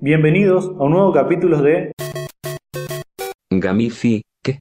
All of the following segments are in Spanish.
Bienvenidos a un nuevo capítulo de Gamifi, ¿qué?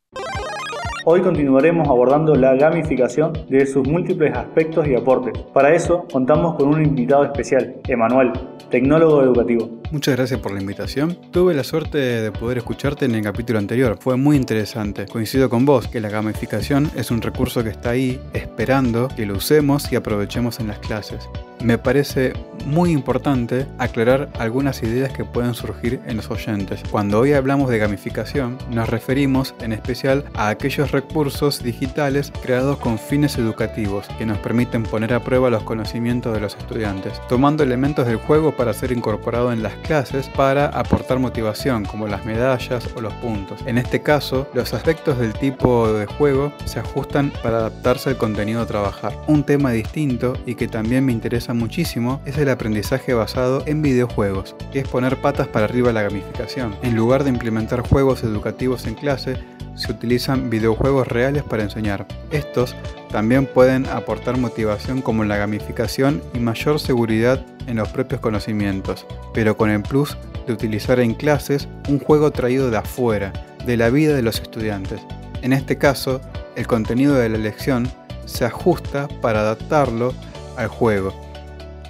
Hoy continuaremos abordando la gamificación de sus múltiples aspectos y aportes. Para eso contamos con un invitado especial, Emanuel, tecnólogo educativo. Muchas gracias por la invitación. Tuve la suerte de poder escucharte en el capítulo anterior. Fue muy interesante. Coincido con vos que la gamificación es un recurso que está ahí esperando que lo usemos y aprovechemos en las clases me parece muy importante aclarar algunas ideas que pueden surgir en los oyentes. Cuando hoy hablamos de gamificación, nos referimos en especial a aquellos recursos digitales creados con fines educativos que nos permiten poner a prueba los conocimientos de los estudiantes, tomando elementos del juego para ser incorporado en las clases para aportar motivación, como las medallas o los puntos. En este caso, los aspectos del tipo de juego se ajustan para adaptarse al contenido a trabajar. Un tema distinto y que también me interesa muchísimo es el aprendizaje basado en videojuegos, que es poner patas para arriba la gamificación. En lugar de implementar juegos educativos en clase, se utilizan videojuegos reales para enseñar. Estos también pueden aportar motivación como la gamificación y mayor seguridad en los propios conocimientos, pero con el plus de utilizar en clases un juego traído de afuera, de la vida de los estudiantes. En este caso, el contenido de la lección se ajusta para adaptarlo al juego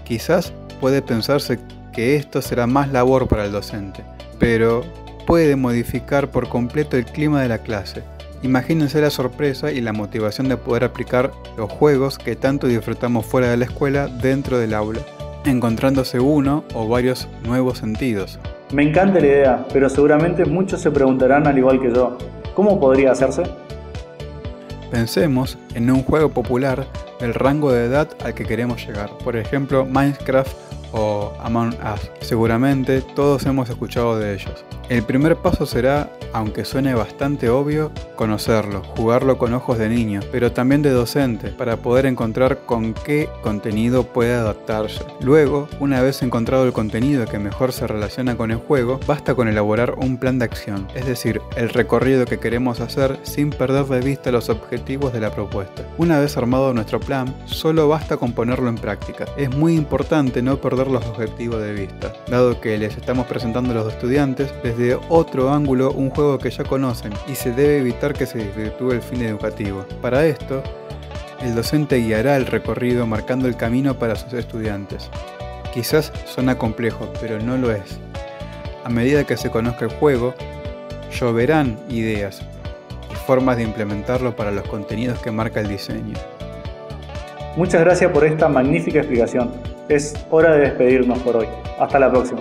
Quizás puede pensarse que esto será más labor para el docente, pero puede modificar por completo el clima de la clase. Imagínense la sorpresa y la motivación de poder aplicar los juegos que tanto disfrutamos fuera de la escuela dentro del aula, encontrándose uno o varios nuevos sentidos. Me encanta la idea, pero seguramente muchos se preguntarán al igual que yo, ¿cómo podría hacerse? Pensemos en un juego popular del rango de edad al que queremos llegar. Por ejemplo, Minecraft o Among Us. Seguramente todos hemos escuchado de ellos. El primer paso será, aunque suene bastante obvio, conocerlo, jugarlo con ojos de niño, pero también de docente, para poder encontrar con qué contenido puede adaptarse. Luego, una vez encontrado el contenido que mejor se relaciona con el juego, basta con elaborar un plan de acción, es decir, el recorrido que queremos hacer sin perder de vista los objetivos de la propuesta. Una vez armado nuestro plan, solo basta con ponerlo en práctica. Es muy importante no perder los objetivos de vista, dado que les estamos presentando a los estudiantes desde otro ángulo un juego que ya conocen y se debe que se desvirtúe el fin educativo. Para esto, el docente guiará el recorrido marcando el camino para sus estudiantes. Quizás suena complejo, pero no lo es. A medida que se conozca el juego, lloverán ideas y formas de implementarlo para los contenidos que marca el diseño. Muchas gracias por esta magnífica explicación. Es hora de despedirnos por hoy. Hasta la próxima.